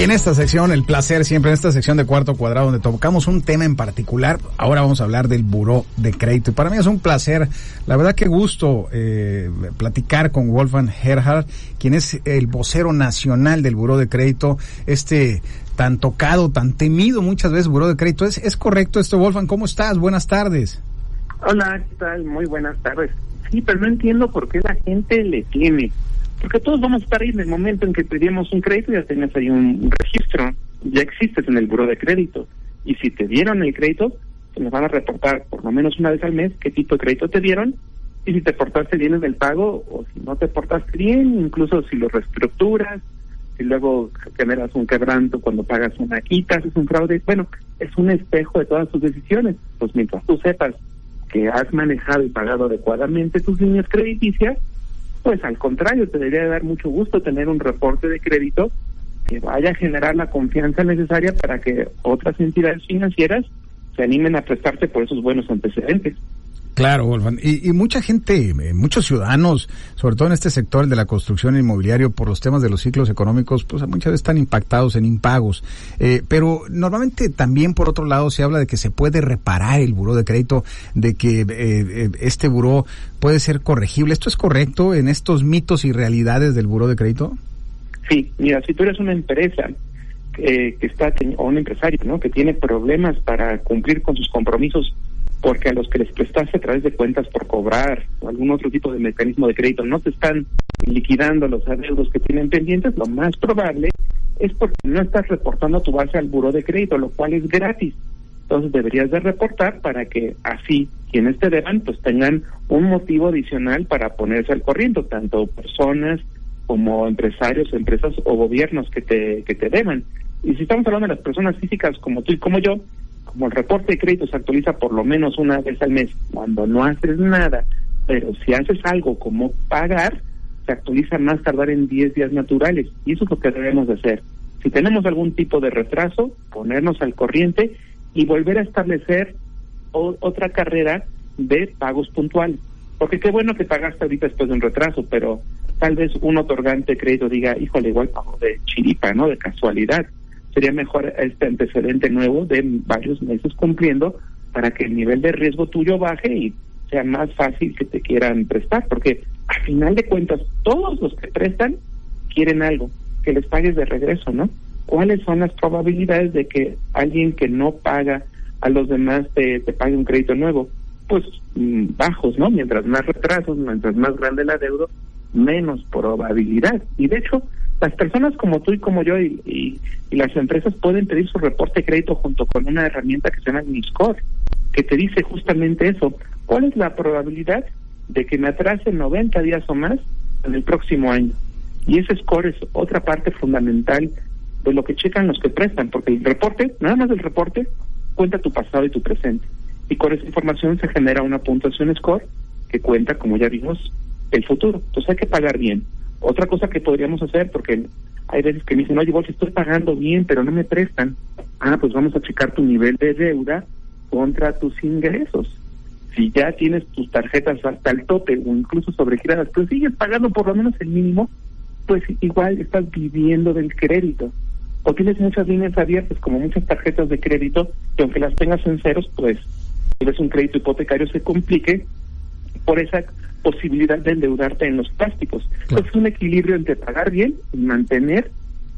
En esta sección, el placer siempre, en esta sección de cuarto cuadrado, donde tocamos un tema en particular, ahora vamos a hablar del buró de crédito. Y para mí es un placer, la verdad que gusto eh, platicar con Wolfgang Gerhard, quien es el vocero nacional del buró de crédito, este tan tocado, tan temido muchas veces buró de crédito. ¿Es, es correcto esto, Wolfgang? ¿Cómo estás? Buenas tardes. Hola, ¿qué tal? Muy buenas tardes. Sí, pero no entiendo por qué la gente le tiene porque todos vamos a estar ahí en el momento en que pedimos un crédito, ya tienes ahí un registro, ya existes en el buro de crédito. Y si te dieron el crédito, te nos van a reportar por lo menos una vez al mes qué tipo de crédito te dieron y si te portaste bien en el pago o si no te portaste bien, incluso si lo reestructuras, si luego generas un quebranto cuando pagas una quita, es un fraude, bueno, es un espejo de todas tus decisiones. Pues mientras tú sepas que has manejado y pagado adecuadamente tus líneas crediticias, pues al contrario, te debería dar mucho gusto tener un reporte de crédito que vaya a generar la confianza necesaria para que otras entidades financieras se animen a prestarte por esos buenos antecedentes. Claro, Wolfgang. Y, mucha gente, eh, muchos ciudadanos, sobre todo en este sector de la construcción inmobiliario, por los temas de los ciclos económicos, pues muchas veces están impactados en impagos. Eh, pero normalmente también, por otro lado, se habla de que se puede reparar el buró de crédito, de que eh, este buró puede ser corregible. ¿Esto es correcto en estos mitos y realidades del buró de crédito? Sí, mira, si tú eres una empresa que está, o un empresario, ¿no? Que tiene problemas para cumplir con sus compromisos porque a los que les prestaste a través de cuentas por cobrar o algún otro tipo de mecanismo de crédito no te están liquidando los adeudos que tienen pendientes, lo más probable es porque no estás reportando tu base al buro de crédito, lo cual es gratis. Entonces deberías de reportar para que así quienes te deban pues tengan un motivo adicional para ponerse al corriente, tanto personas como empresarios, empresas o gobiernos que te, que te deban. Y si estamos hablando de las personas físicas como tú y como yo, como el reporte de crédito se actualiza por lo menos una vez al mes, cuando no haces nada, pero si haces algo como pagar, se actualiza más tardar en 10 días naturales. Y eso es lo que debemos de hacer. Si tenemos algún tipo de retraso, ponernos al corriente y volver a establecer otra carrera de pagos puntuales. Porque qué bueno que pagaste ahorita después de un retraso, pero tal vez un otorgante de crédito diga, híjole, igual pago de chiripa, ¿no? De casualidad sería mejor este antecedente nuevo de varios meses cumpliendo para que el nivel de riesgo tuyo baje y sea más fácil que te quieran prestar, porque al final de cuentas todos los que prestan quieren algo, que les pagues de regreso, ¿no? ¿Cuáles son las probabilidades de que alguien que no paga a los demás te, te pague un crédito nuevo? Pues mm, bajos, ¿no? Mientras más retrasos, mientras más grande el adeudo, menos probabilidad. Y de hecho, las personas como tú y como yo y, las empresas pueden pedir su reporte de crédito junto con una herramienta que se llama MISCOR, que te dice justamente eso. ¿Cuál es la probabilidad de que me atrase 90 días o más en el próximo año? Y ese score es otra parte fundamental de lo que checan los que prestan, porque el reporte, nada más el reporte, cuenta tu pasado y tu presente. Y con esa información se genera una puntuación score que cuenta, como ya vimos, el futuro. Entonces hay que pagar bien. Otra cosa que podríamos hacer, porque hay veces que me dicen, oye, vos estoy pagando bien, pero no me prestan. Ah, pues vamos a checar tu nivel de deuda contra tus ingresos. Si ya tienes tus tarjetas hasta el tope o incluso sobregiradas, pero sigues pagando por lo menos el mínimo, pues igual estás viviendo del crédito. O tienes muchas líneas abiertas, como muchas tarjetas de crédito, que aunque las tengas en ceros, pues si un crédito hipotecario se complique por esa posibilidad de endeudarte en los plásticos. Es un equilibrio entre pagar bien y mantener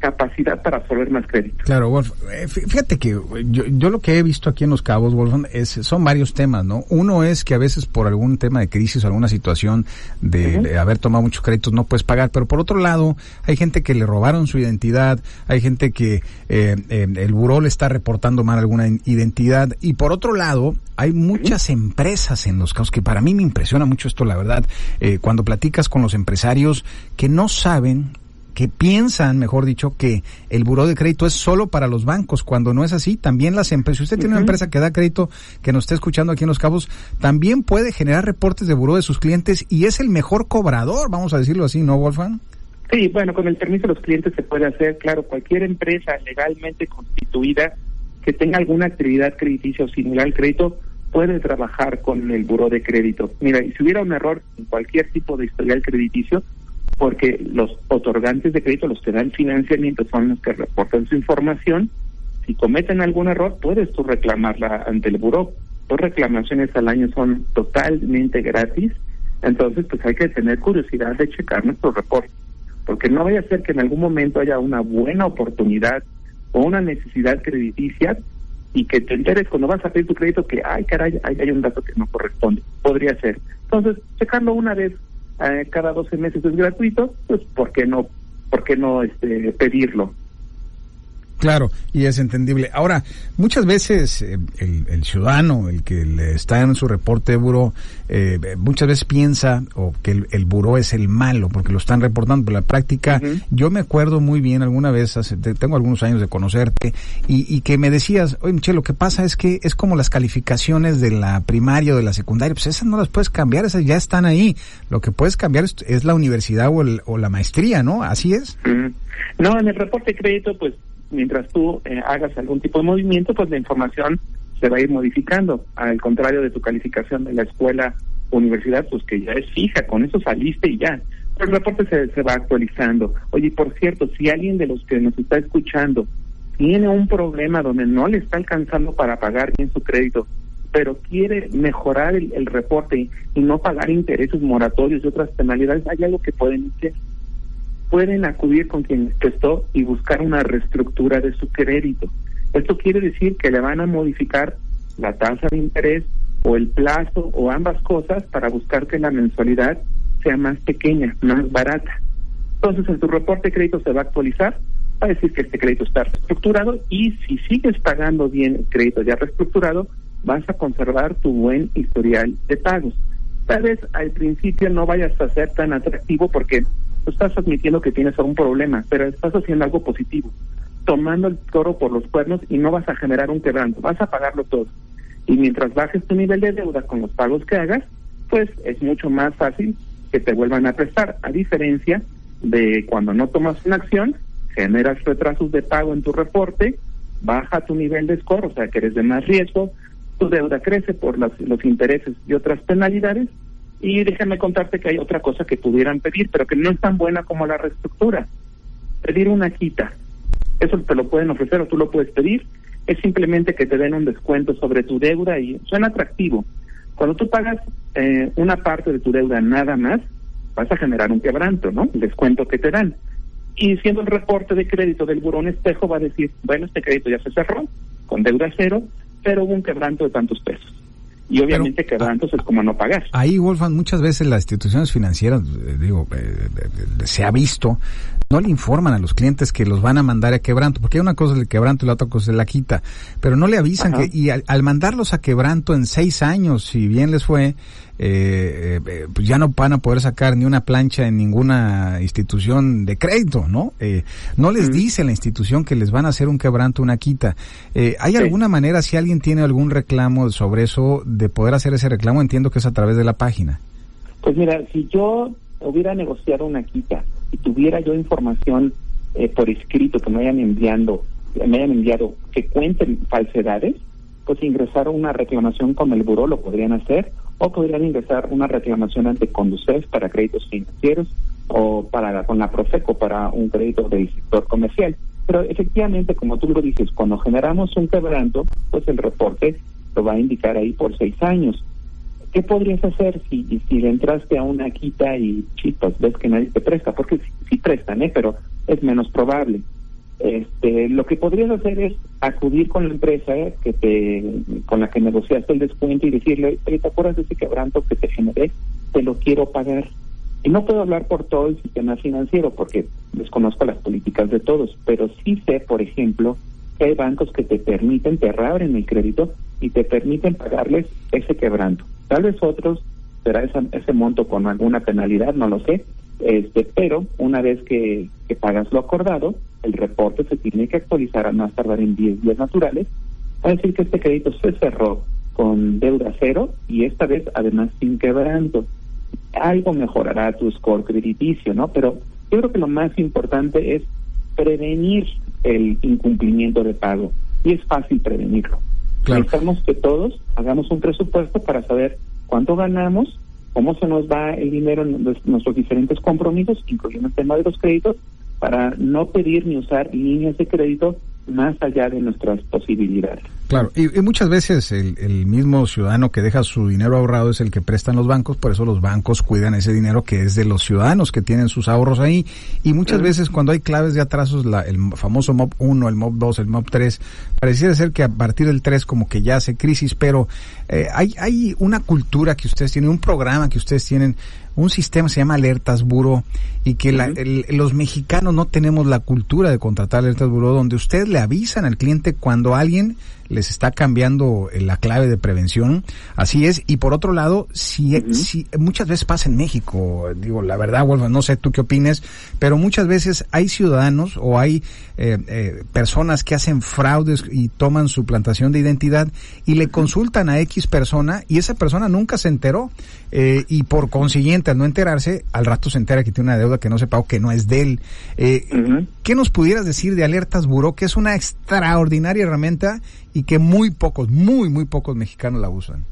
capacidad para absorber más crédito. Claro, Wolf, eh, fíjate que yo, yo, lo que he visto aquí en Los Cabos, Wolf, es, son varios temas, ¿no? Uno es que a veces por algún tema de crisis o alguna situación de, haber tomado muchos créditos no puedes pagar, pero por otro lado hay gente que le robaron su identidad, hay gente que eh, eh, el buró le está reportando mal alguna identidad y por otro lado hay muchas empresas en Los Cabos que para mí me impresiona mucho esto, la verdad, cuando platicas con los empresarios que no saben que piensan, mejor dicho, que el buró de crédito es solo para los bancos, cuando no es así. También las empresas, si usted tiene una empresa que da crédito, que nos está escuchando aquí en Los Cabos, también puede generar reportes de buró de sus clientes y es el mejor cobrador, vamos a decirlo así, ¿no, Wolfgang? Sí, bueno, con el permiso de los clientes se puede hacer, claro, cualquier empresa legalmente constituida que tenga alguna actividad crediticia o similar al crédito puede trabajar con el buró de crédito. Mira, y si hubiera un error en cualquier tipo de historial crediticio, porque los otorgantes de crédito, los que dan financiamiento, son los que reportan su información. Si cometen algún error, puedes tú reclamarla ante el buró. Dos reclamaciones al año son totalmente gratis, entonces pues hay que tener curiosidad de checar nuestros reportes, porque no vaya a ser que en algún momento haya una buena oportunidad o una necesidad crediticia y que te enteres cuando vas a pedir tu crédito que, ay, caray, hay, un dato que no corresponde. Podría ser. Entonces, checarlo una vez eh, cada 12 meses es gratuito, pues, ¿por qué no, por qué no este, pedirlo? Claro, y es entendible. Ahora, muchas veces eh, el, ciudadano, el que le está en su reporte de buró, eh, muchas veces piensa o que el, el, buró es el malo porque lo están reportando, pero la práctica, yo me acuerdo muy bien alguna vez, hace, tengo algunos años de conocerte, y, y que me decías, oye Michelle, lo que pasa es que es como las calificaciones de la primaria o de la secundaria, pues esas no las puedes cambiar, esas ya están ahí. Lo que puedes cambiar es, la universidad o, o, la maestría, ¿no? Así es. No, en el reporte de crédito, pues mientras tú eh, hagas algún tipo de movimiento, pues la información se va a ir modificando. Al contrario de tu calificación de la escuela universidad, pues que ya es fija, con eso saliste y ya. el reporte se, se va actualizando. Oye, por cierto, si alguien de los que nos está escuchando tiene un problema donde no le está alcanzando para pagar bien su crédito, pero quiere mejorar el, el reporte y no pagar intereses moratorios y otras penalidades, hay algo que pueden hacer pueden acudir con quien prestó y buscar una reestructura de su crédito. Esto quiere decir que le van a modificar la tasa de interés o el plazo o ambas cosas para buscar que la mensualidad sea más pequeña, más barata. Entonces en tu reporte de crédito se va a actualizar, va a decir que este crédito está reestructurado y si sigues pagando bien el crédito ya reestructurado, vas a conservar tu buen historial de pagos. Tal vez al principio no vayas a ser tan atractivo porque estás admitiendo que tienes algún problema, pero estás haciendo algo positivo, tomando el toro por los cuernos y no vas a generar un quebranto, vas a pagarlo todo. Y mientras bajes tu nivel de deuda con los pagos que hagas, pues es mucho más fácil que te vuelvan a prestar, a diferencia de cuando no tomas una acción, generas retrasos de pago en tu reporte, baja tu nivel de score, o sea que eres de más riesgo, tu deuda crece por los intereses y otras penalidades, y déjame contarte que hay otra cosa que pudieran pedir, pero que no es tan buena como la reestructura. Pedir una quita. Eso te lo pueden ofrecer o tú lo puedes pedir. Es simplemente que te den un descuento sobre tu deuda y suena atractivo. Cuando tú pagas eh, una parte de tu deuda nada más, vas a generar un quebranto, ¿no? El descuento que te dan. Y siendo el reporte de crédito del burón espejo va a decir, bueno, este crédito ya se cerró con deuda cero, pero hubo un quebranto de tantos pesos y obviamente quebrantos es como no pagar. Ahí, Wolfgang, muchas veces las instituciones financieras, eh, digo, eh, eh, se ha visto, no le informan a los clientes que los van a mandar a quebranto, porque una cosa es el quebranto y la otra cosa es la quita, pero no le avisan que, y al, mandarlos a quebranto en seis años, si bien les fue, eh, eh, pues ya no van a poder sacar ni una plancha en ninguna institución de crédito, ¿no? Eh, no les dice la institución que les van a hacer un quebranto, una quita. Eh, ¿Hay alguna manera, si alguien tiene algún reclamo sobre eso, de poder hacer ese reclamo? Entiendo que es a través de la página. Pues mira, si yo hubiera negociado una quita y tuviera yo información por escrito que me hayan enviando, me hayan enviado que cuenten falsedades, pues ingresar una reclamación con el buró lo podrían hacer o podrían ingresar una reclamación ante Conducef para créditos financieros o para con la Profeco para un crédito del sector comercial. Pero efectivamente, como tú lo dices, cuando generamos un quebranto, pues el reporte lo va a indicar ahí por seis años. ¿Qué podrías hacer si, si entraste a una quita y chispas, ves que nadie te presta? Porque sí, prestan, ¿eh? pero es menos probable. Este, lo que podrías hacer es acudir con la empresa que te, con la que negociaste el descuento y decirle, ¿te acuerdas de ese quebranto que te generé? Te lo quiero pagar. Y no puedo hablar por todo el sistema financiero porque desconozco las políticas de todos, pero sí sé, por ejemplo, que hay bancos que te permiten, te reabren el crédito y te permiten pagarles ese quebranto. Tal vez otros será ese monto con alguna penalidad, no lo sé, este, pero una vez que, que pagas lo acordado, el reporte se tiene que actualizar a más tardar en 10 días naturales, a decir que este crédito se cerró con deuda cero y esta vez además sin quebranto. Algo mejorará tu score crediticio, ¿no? Pero yo creo que lo más importante es prevenir el incumplimiento de pago y es fácil prevenirlo. Necesitamos que todos hagamos un presupuesto para saber cuánto ganamos cómo se nos va el dinero en nuestros diferentes compromisos, incluyendo el tema de los créditos, para no pedir ni usar líneas de crédito más allá de nuestras posibilidades. Claro, y, muchas veces el, mismo ciudadano que deja su dinero ahorrado es el que prestan los bancos, por eso los bancos cuidan ese dinero que es de los ciudadanos que tienen sus ahorros ahí. Y muchas veces cuando hay claves de atrasos, la, el famoso MOB 1, el MOB 2, el MOB 3, pareciera ser que a partir del 3 como que ya hace crisis, pero eh, hay, hay una cultura que ustedes tienen, un programa que ustedes tienen un sistema se llama Alertas Buró y que los mexicanos no tenemos la cultura de contratar Alertas Buró donde ustedes le avisan al cliente cuando alguien les está cambiando eh, la clave de prevención. Así es. Y por otro lado, si, si muchas veces pasa en México, digo, la verdad, Wolf, no sé tú qué opines, pero muchas veces hay ciudadanos o hay eh, eh, personas que hacen fraudes y toman su plantación de identidad y le consultan a X persona y esa persona nunca se enteró. y por consiguiente, al no enterarse, al rato se entera que tiene una deuda que no se pagó, que no es de él. ¿Qué nos pudieras decir de Alertas Buró, que es una extraordinaria herramienta y que muy pocos, muy, muy pocos mexicanos la usan?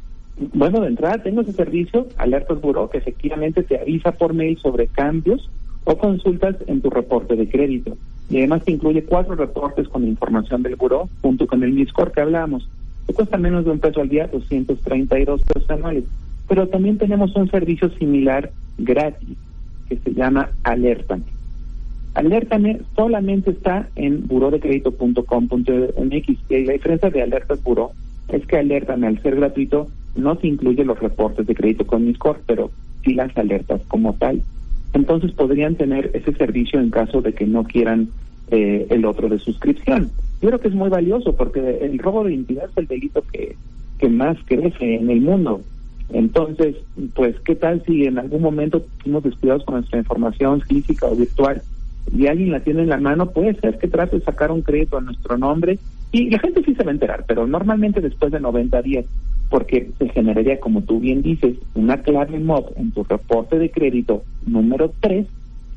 Bueno, de entrada tengo ese servicio, Alertas Buró, que efectivamente te avisa por mail sobre cambios o consultas en tu reporte de crédito. Y además te incluye cuatro reportes con información del buró, junto con el MISCOR que hablamos. Te cuesta menos de un peso al día, 232 pesos anuales. Pero también tenemos un servicio similar gratis, que se llama Alertame. Alértame solamente está en burodecredito.com.mx y la diferencia de Alertas Buró es que Alértame al ser gratuito no te incluye los reportes de crédito con Miscor, pero sí las alertas como tal. Entonces podrían tener ese servicio en caso de que no quieran eh, el otro de suscripción. Yo creo que es muy valioso porque el robo de identidad es el delito que, que más crece en el mundo. Entonces, pues, ¿qué tal si en algún momento fuimos descuidados con nuestra información física o virtual y alguien la tiene en la mano, puede ser que trate de sacar un crédito a nuestro nombre y la gente sí se va a enterar, pero normalmente después de 90 días, porque se generaría, como tú bien dices, una clave MOB en tu reporte de crédito número 3,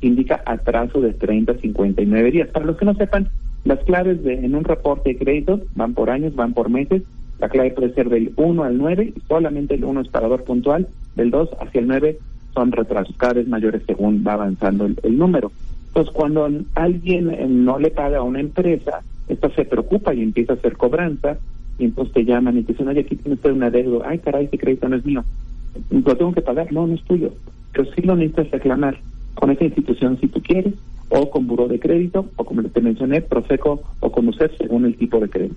indica atraso de 30 a 59 días. Para los que no sepan, las claves de, en un reporte de crédito van por años, van por meses. La clave puede ser del 1 al 9 y solamente el 1 es parador puntual, del 2 hacia el 9 son retrasos cada vez mayores según va avanzando el número. Entonces, cuando alguien eh, no le paga a una empresa, esta se preocupa y empieza a hacer cobranza, y entonces te llaman y te dicen, oye, aquí tiene usted una deuda, ay, caray, ese crédito no es mío, lo tengo que pagar, no, no es tuyo, pero sí lo necesitas reclamar con esa institución si tú quieres, o con buró de crédito, o como te mencioné, Profeco o con usted según el tipo de crédito.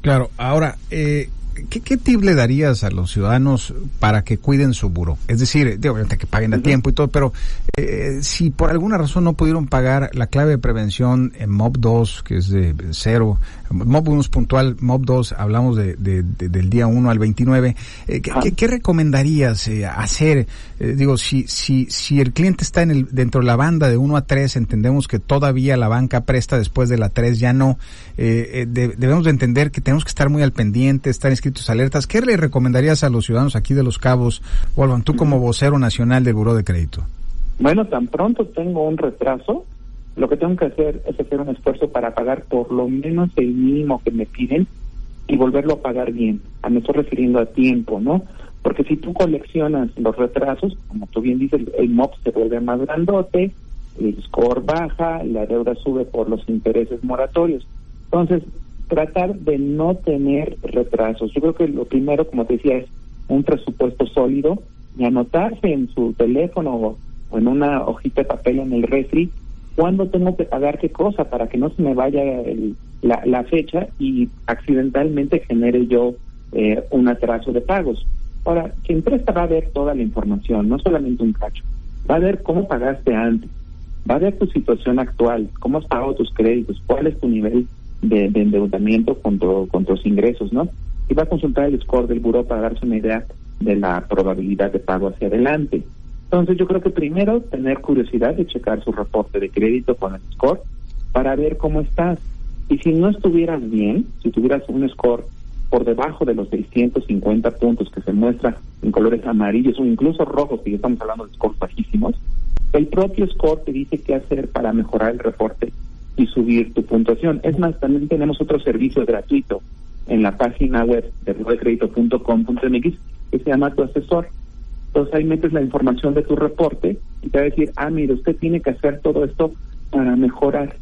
Claro, ahora, eh, ¿qué, ¿qué, tip le darías a los ciudadanos para que cuiden su buro? Es decir, obviamente que paguen a tiempo y todo, pero eh, si por alguna razón no pudieron pagar la clave de prevención en MOB 2, que es de cero, MOB 1 es puntual, MOB 2 hablamos de, del día 1 al 29, eh, ¿qué, ¿qué, recomendarías eh, hacer? Digo, si, si, si el cliente está en el, dentro de la banda de 1 a 3, entendemos que todavía la banca presta después de la 3, ya no. debemos de entender que tenemos que estar muy al pendiente, estar inscritos alertas. ¿Qué le recomendarías a los ciudadanos aquí de Los Cabos, Wolfgang, tú como vocero nacional del Buró de Crédito? Bueno, tan pronto tengo un retraso, lo que tengo que hacer es hacer un esfuerzo para pagar por lo menos el mínimo que me piden y volverlo a pagar bien. A me estoy refiriendo a tiempo, ¿no? Porque si tú coleccionas los retrasos, como tú bien dices, el MOP se vuelve más grandote, el score baja, la deuda sube por los intereses moratorios. Entonces, tratar de no tener retrasos. Yo creo que lo primero, como te decía, es un presupuesto sólido y anotarse en su teléfono o en una hojita de papel en el refri cuándo tengo que pagar qué cosa para que no se me vaya la, la, fecha y accidentalmente genere yo eh, un atraso de pagos. Ahora, quien presta va a ver toda la información, no solamente un cacho. Va a ver cómo pagaste antes, va a ver tu situación actual, cómo has pagado tus créditos, cuál es tu nivel de, endeudamiento con, con tus ingresos, ¿no? Y va a consultar el score del buró para darse una idea de la probabilidad de pago hacia adelante. Entonces yo creo que primero tener curiosidad de checar su reporte de crédito con el score para ver cómo estás. Y si no estuvieras bien, si tuvieras un score por debajo de los 650 puntos que se muestra en colores amarillos o incluso rojos, que ya estamos hablando de scores bajísimos, el propio score te dice qué hacer para mejorar el reporte y subir tu puntuación. Es más, también tenemos otro servicio gratuito en la página web de crédito.com.mx que se llama Tu Asesor Entonces ahí metes la información de tu reporte y te va a decir, ah, mire, usted tiene que hacer todo esto para mejorar.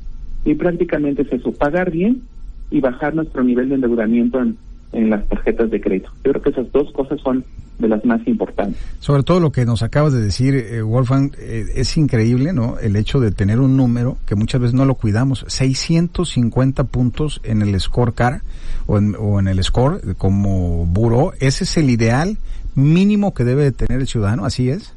Y prácticamente es eso, pagar bien y bajar nuestro nivel de endeudamiento en, en las tarjetas de crédito. Yo creo que esas dos cosas son de las más importantes. Sobre todo lo que nos acabas de decir, eh, Wolfgang, eh, es increíble, ¿no? El hecho de tener un número que muchas veces no lo cuidamos, 650 puntos en el scorecard o en, o en el score como buró, ese es el ideal mínimo que debe tener el ciudadano, ¿así es?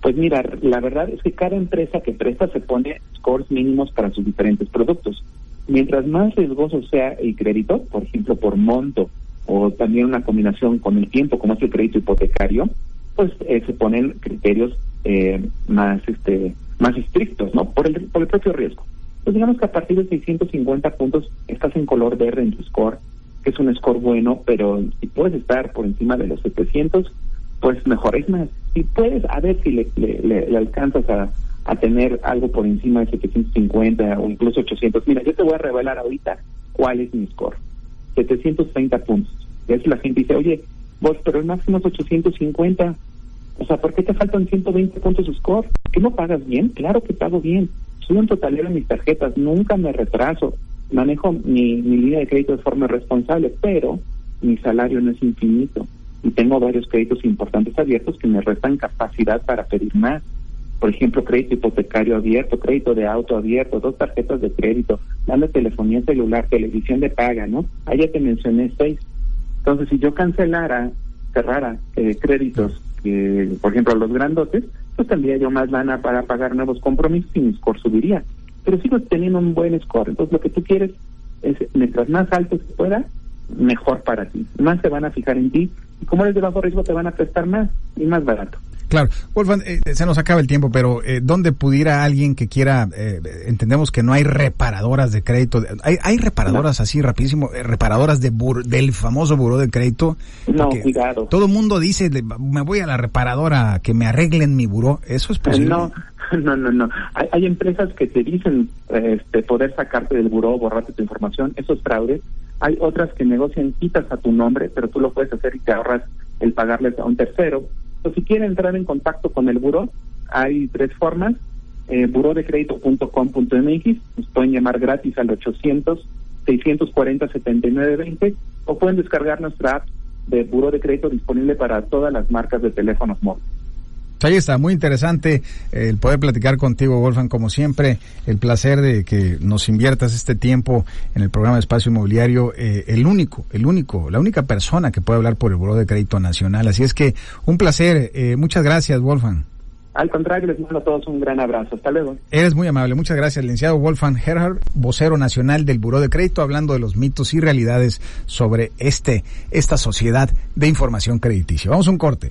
Pues mira, la verdad es que cada empresa que presta se pone scores mínimos para sus diferentes productos. Mientras más riesgoso sea el crédito, por ejemplo, por monto o también una combinación con el tiempo, como es el crédito hipotecario, pues eh, se ponen criterios eh, más este más estrictos, ¿no? Por el, por el propio riesgo. Pues digamos que a partir de 650 puntos estás en color verde en tu score, que es un score bueno, pero si puedes estar por encima de los 700, pues mejor. Es más, si puedes, a ver si le, le, alcanzas a, a tener algo por encima de 750 o incluso 800. Mira, yo te voy a revelar ahorita cuál es mi score. 730 puntos. Y así la gente dice, oye, vos, pero el máximo es 850. O sea, ¿por qué te faltan 120 puntos de score? ¿Que no pagas bien? Claro que pago bien. Soy un totalero en mis tarjetas, nunca me retraso. Manejo mi, mi línea de crédito de forma responsable, pero mi salario no es infinito. Y tengo varios créditos importantes abiertos que me restan capacidad para pedir más por ejemplo, crédito hipotecario abierto, crédito de auto abierto, dos tarjetas de crédito, dando telefonía celular, televisión de paga, ¿no? Ahí ya te mencioné seis. Entonces, si yo cancelara, cerrara eh, créditos, que, por ejemplo, los grandotes, pues tendría yo más lana para pagar nuevos compromisos y mi score subiría. Pero sigo teniendo un buen score. Entonces, lo que tú quieres es, mientras más alto se pueda, mejor para ti. Más se van a fijar en ti. Y como eres de bajo riesgo, te van a prestar más y más barato. Claro, Wolfgang, eh, se nos acaba el tiempo, pero eh, ¿dónde pudiera alguien que quiera, eh, entendemos que no hay reparadoras de crédito, hay, hay reparadoras así rapidísimo, eh, reparadoras de del famoso buró de crédito? No, cuidado. Todo el mundo dice, me voy a la reparadora que me arreglen mi buró, ¿eso es posible? No, no, no, no. Hay, hay empresas que te dicen este, poder sacarte del buró, borrarte tu información, eso es fraude. Hay otras que negocian quitas a tu nombre, pero tú lo puedes hacer y te ahorras el pagarles a un tercero si quieren entrar en contacto con el buró, hay tres formas. Eh, burodecredito.com.mx, nos pueden llamar gratis al 800 640 7920 o pueden descargar nuestra app de Buró de Crédito disponible para todas las marcas de teléfonos móviles. Ahí está, muy interesante el poder platicar contigo, Wolfgang, como siempre, el placer de que nos inviertas este tiempo en el programa de Espacio Inmobiliario, eh, el único, el único, la única persona que puede hablar por el Buró de Crédito Nacional. Así es que un placer, eh, muchas gracias, Wolfgang. Al contrario, les mando a todos un gran abrazo. Hasta luego. Eres muy amable. Muchas gracias, licenciado Wolfgang Gerhard, vocero nacional del Buró de Crédito, hablando de los mitos y realidades sobre este, esta sociedad de información crediticia. Vamos a un corte.